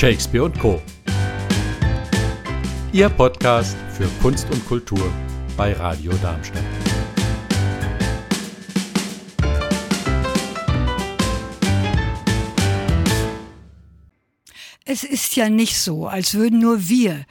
Shakespeare und Co. Ihr Podcast für Kunst und Kultur bei Radio Darmstadt. Es ist ja nicht so, als würden nur wir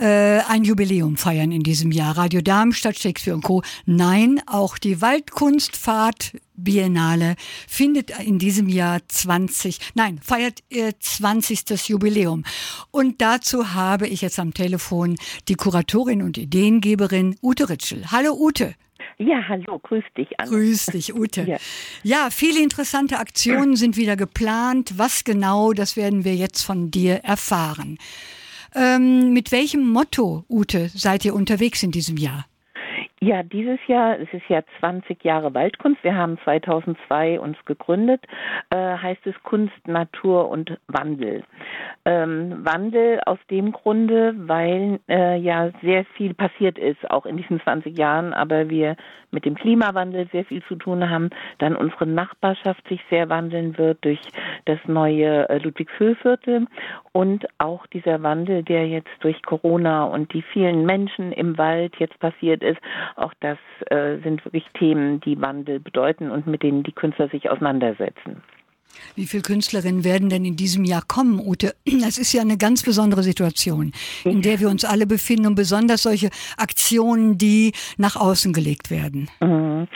äh, ein Jubiläum feiern in diesem Jahr. Radio Darmstadt, Shakespeare und Co. Nein, auch die Waldkunstfahrt Biennale findet in diesem Jahr 20, nein, feiert ihr 20. Jubiläum. Und dazu habe ich jetzt am Telefon die Kuratorin und Ideengeberin Ute Ritschel. Hallo Ute. Ja, hallo, grüß dich. Anne. Grüß dich, Ute. Ja. ja, viele interessante Aktionen sind wieder geplant. Was genau, das werden wir jetzt von dir erfahren. Ähm, mit welchem Motto, Ute, seid ihr unterwegs in diesem Jahr? Ja, dieses Jahr, es ist ja 20 Jahre Waldkunst. Wir haben 2002 uns gegründet. Äh, heißt es Kunst, Natur und Wandel. Ähm, Wandel aus dem Grunde, weil äh, ja sehr viel passiert ist, auch in diesen 20 Jahren, aber wir mit dem Klimawandel sehr viel zu tun haben, dann unsere Nachbarschaft sich sehr wandeln wird durch das neue äh, Ludwigshöhviertel und auch dieser Wandel, der jetzt durch Corona und die vielen Menschen im Wald jetzt passiert ist, auch das äh, sind wirklich Themen, die Wandel bedeuten und mit denen die Künstler sich auseinandersetzen. Wie viele Künstlerinnen werden denn in diesem Jahr kommen, Ute? Das ist ja eine ganz besondere Situation, in der wir uns alle befinden und besonders solche Aktionen, die nach außen gelegt werden. Mhm.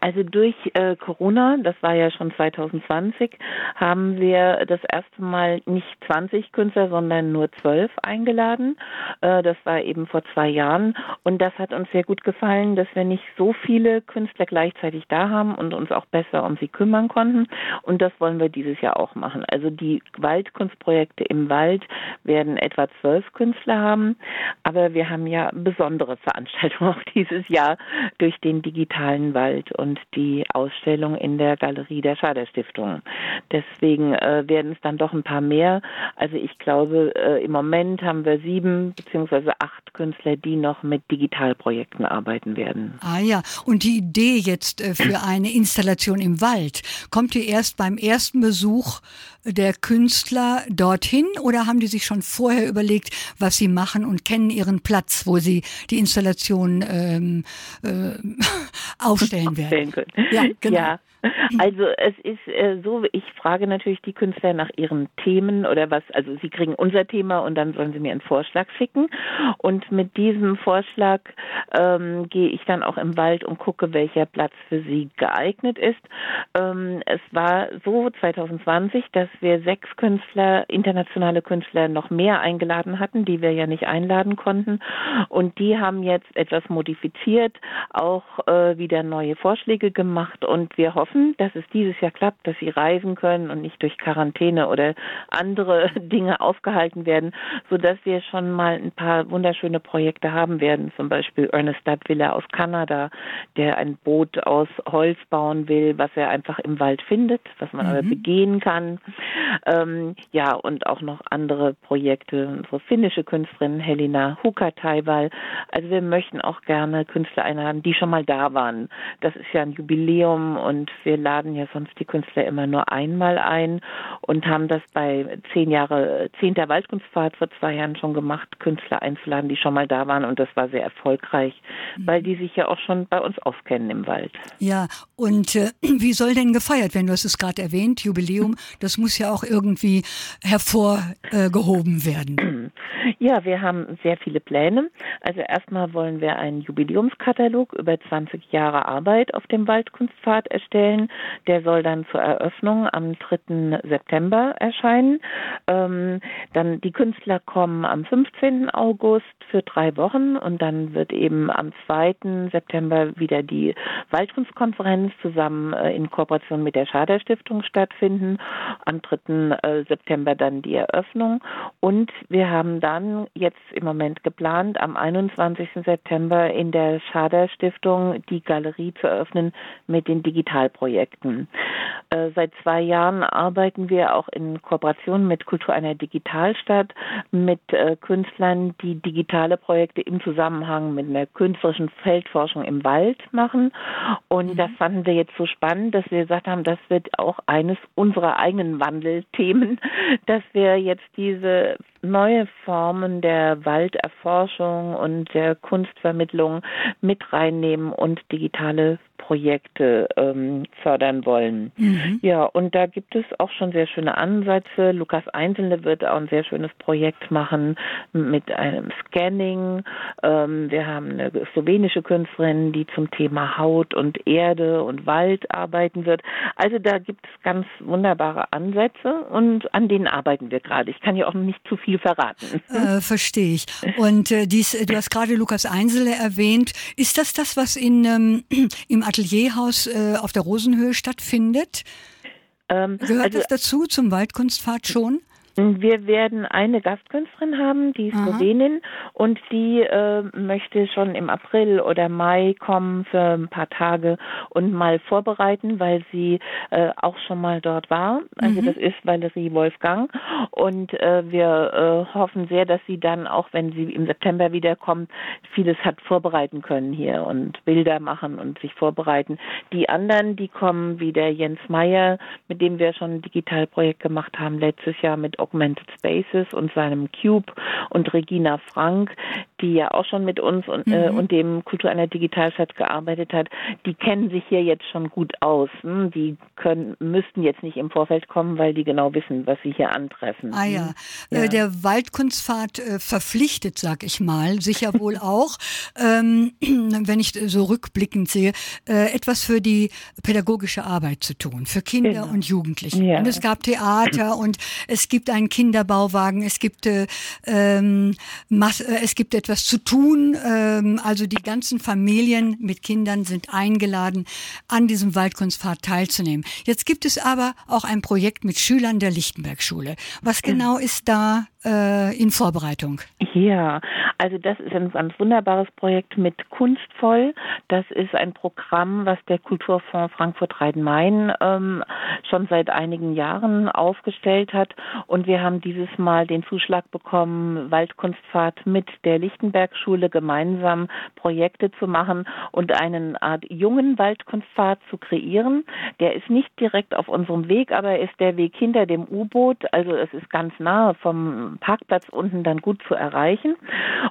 Also durch äh, Corona, das war ja schon 2020, haben wir das erste Mal nicht 20 Künstler, sondern nur 12 eingeladen. Äh, das war eben vor zwei Jahren. Und das hat uns sehr gut gefallen, dass wir nicht so viele Künstler gleichzeitig da haben und uns auch besser um sie kümmern konnten. Und das wollen wir dieses Jahr auch machen. Also die Waldkunstprojekte im Wald werden etwa zwölf Künstler haben. Aber wir haben ja besondere Veranstaltungen auch dieses Jahr durch den digitalen Wald. Und und die Ausstellung in der Galerie der Schader Stiftung. Deswegen äh, werden es dann doch ein paar mehr. Also ich glaube, äh, im Moment haben wir sieben beziehungsweise acht Künstler, die noch mit Digitalprojekten arbeiten werden. Ah ja, und die Idee jetzt äh, für eine Installation im Wald, kommt die erst beim ersten Besuch der Künstler dorthin oder haben die sich schon vorher überlegt, was sie machen und kennen ihren Platz, wo sie die Installation ähm, äh, aufstellen werden? Aufstellen können. Ja, genau. Ja. Also es ist äh, so, ich frage natürlich die Künstler nach ihren Themen oder was, also sie kriegen unser Thema und dann sollen sie mir einen Vorschlag schicken. Und mit diesem Vorschlag ähm, gehe ich dann auch im Wald und gucke, welcher Platz für sie geeignet ist. Ähm, es war so 2020, dass wir sechs Künstler, internationale Künstler noch mehr eingeladen hatten, die wir ja nicht einladen konnten. Und die haben jetzt etwas modifiziert, auch äh, wieder neue Vorschläge gemacht. Und wir hoffen, hoffen, dass es dieses Jahr klappt, dass sie reisen können und nicht durch Quarantäne oder andere Dinge aufgehalten werden, sodass wir schon mal ein paar wunderschöne Projekte haben werden. Zum Beispiel Ernest Villa aus Kanada, der ein Boot aus Holz bauen will, was er einfach im Wald findet, was man mhm. aber begehen kann. Ähm, ja, und auch noch andere Projekte. Unsere finnische Künstlerin Helena Hukataival. Also wir möchten auch gerne Künstler einladen, die schon mal da waren. Das ist ja ein Jubiläum und wir laden ja sonst die Künstler immer nur einmal ein und haben das bei zehn Jahre, zehnter Waldkunstfahrt vor zwei Jahren schon gemacht, Künstler einzuladen, die schon mal da waren und das war sehr erfolgreich, mhm. weil die sich ja auch schon bei uns auskennen im Wald. Ja, und äh, wie soll denn gefeiert werden? Du hast es gerade erwähnt, Jubiläum, das muss ja auch irgendwie hervorgehoben äh, werden. Ja, wir haben sehr viele Pläne. Also erstmal wollen wir einen Jubiläumskatalog über 20 Jahre Arbeit auf dem Waldkunstpfad erstellen. Der soll dann zur Eröffnung am 3. September erscheinen. Ähm, dann die Künstler kommen am 15. August für drei Wochen und dann wird eben am 2. September wieder die Waldkunstkonferenz zusammen äh, in Kooperation mit der Schader Stiftung stattfinden. Am 3. Äh, September dann die Eröffnung und wir haben dann jetzt im Moment geplant, am 21. September in der Schader Stiftung die Galerie zu eröffnen mit den Digital Projekten. Äh, seit zwei Jahren arbeiten wir auch in Kooperation mit Kultur einer Digitalstadt mit äh, Künstlern, die digitale Projekte im Zusammenhang mit einer künstlerischen Feldforschung im Wald machen. Und mhm. das fanden wir jetzt so spannend, dass wir gesagt haben, das wird auch eines unserer eigenen Wandelthemen, dass wir jetzt diese neue Formen der Walderforschung und der Kunstvermittlung mit reinnehmen und digitale Projekte ähm, fördern wollen. Mhm. Ja, und da gibt es auch schon sehr schöne Ansätze. Lukas Einzelne wird auch ein sehr schönes Projekt machen mit einem Scanning. Ähm, wir haben eine slowenische Künstlerin, die zum Thema Haut und Erde und Wald arbeiten wird. Also da gibt es ganz wunderbare Ansätze und an denen arbeiten wir gerade. Ich kann ja auch nicht zu viel verraten. Äh, verstehe ich. Und äh, dies, du hast gerade Lukas Einzelne erwähnt. Ist das das, was in, ähm, im Atelierhaus äh, auf der Rosenhöhe stattfindet. Ähm, Gehört also, das dazu zum Waldkunstfahrt schon? Wir werden eine Gastkünstlerin haben, die ist Slowenin und die äh, möchte schon im April oder Mai kommen für ein paar Tage und mal vorbereiten, weil sie äh, auch schon mal dort war. Also mhm. das ist Valerie Wolfgang und äh, wir äh, hoffen sehr, dass sie dann auch, wenn sie im September wiederkommt, vieles hat vorbereiten können hier und Bilder machen und sich vorbereiten. Die anderen, die kommen wie der Jens Meyer, mit dem wir schon ein Digitalprojekt gemacht haben letztes Jahr mit Augmented Spaces und seinem Cube und Regina Frank, die ja auch schon mit uns und, äh, mhm. äh, und dem Kultur einer Digitalstadt gearbeitet hat, die kennen sich hier jetzt schon gut aus. Hm? Die können, müssten jetzt nicht im Vorfeld kommen, weil die genau wissen, was sie hier antreffen. Ah ja, hm? ja. Äh, der Waldkunstfahrt äh, verpflichtet, sag ich mal, sicher wohl auch, ähm, wenn ich so rückblickend sehe, äh, etwas für die pädagogische Arbeit zu tun, für Kinder genau. und Jugendliche. Ja. Und es gab Theater und es gibt einen Kinderbauwagen, es gibt äh, ähm, äh, es gibt etwas zu tun. Ähm, also die ganzen Familien mit Kindern sind eingeladen, an diesem Waldkunstfahrt teilzunehmen. Jetzt gibt es aber auch ein Projekt mit Schülern der Lichtenberg-Schule. Was genau ist da äh, in Vorbereitung? Ja, also das ist ein ganz wunderbares Projekt mit Kunstvoll. Das ist ein Programm, was der Kulturfonds Frankfurt-Rhein-Main ähm, schon seit einigen Jahren aufgestellt hat. Und wir haben dieses Mal den Zuschlag bekommen, Waldkunstfahrt mit der Lichtenberg-Schule gemeinsam Projekte zu machen und eine Art jungen Waldkunstfahrt zu kreieren. Der ist nicht direkt auf unserem Weg, aber er ist der Weg hinter dem U-Boot. Also es ist ganz nahe vom Parkplatz unten dann gut zu erreichen.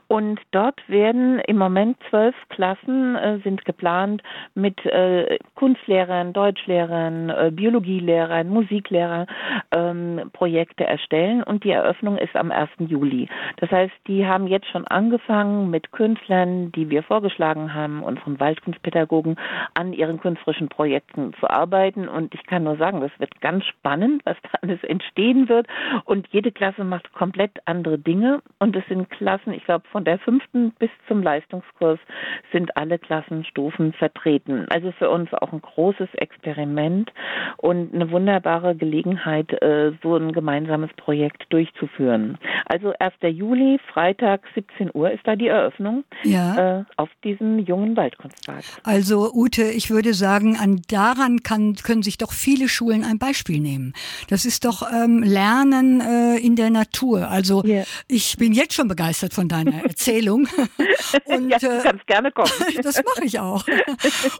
Und dort werden im Moment zwölf Klassen äh, sind geplant mit äh, Kunstlehrern, Deutschlehrern, äh, Biologielehrern, Musiklehrern ähm, Projekte erstellen. Und die Eröffnung ist am 1. Juli. Das heißt, die haben jetzt schon angefangen mit Künstlern, die wir vorgeschlagen haben, unseren Waldkunstpädagogen, an ihren künstlerischen Projekten zu arbeiten. Und ich kann nur sagen, das wird ganz spannend, was da alles entstehen wird. Und jede Klasse macht komplett andere Dinge. Und es sind Klassen, ich glaube, von der fünften bis zum Leistungskurs sind alle Klassenstufen vertreten. Also für uns auch ein großes Experiment und eine wunderbare Gelegenheit, äh, so ein gemeinsames Projekt durchzuführen. Also 1. Juli, Freitag, 17 Uhr ist da die Eröffnung ja. Äh, auf diesem jungen Waldkunstpark. Also Ute, ich würde sagen, an daran kann, können sich doch viele Schulen ein Beispiel nehmen. Das ist doch ähm, Lernen äh, in der Natur. Also yeah. ich bin jetzt schon begeistert von deiner Erzählung. Und, ja, du äh, kannst gerne kommen. das mache ich auch.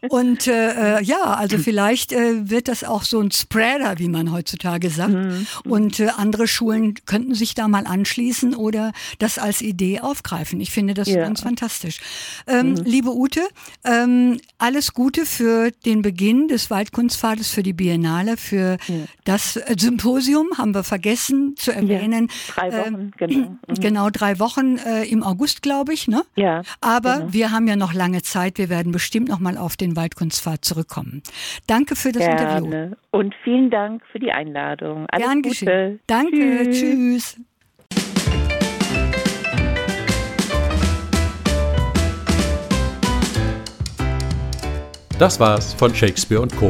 Und äh, äh, ja, also vielleicht äh, wird das auch so ein Spreader, wie man heutzutage sagt. Mhm. Und äh, andere Schulen könnten sich da mal anschließen oder das als Idee aufgreifen. Ich finde das ja. ganz fantastisch. Ähm, mhm. Liebe Ute, ähm, alles Gute für den Beginn des Waldkunstpfades, für die Biennale, für ja. das Symposium, haben wir vergessen zu erwähnen. Ja, drei Wochen, ähm, genau. Mhm. Genau, drei Wochen äh, im August, glaube ich. Ne? Ja. Aber genau. wir haben ja noch lange Zeit. Wir werden bestimmt noch mal auf den Waldkunstpfad zurückkommen. Danke für das Gerne. Interview. Und vielen Dank für die Einladung. Alles Gern Gute. geschehen. Danke. Tschüss. Tschüss. Das war's von Shakespeare und Co.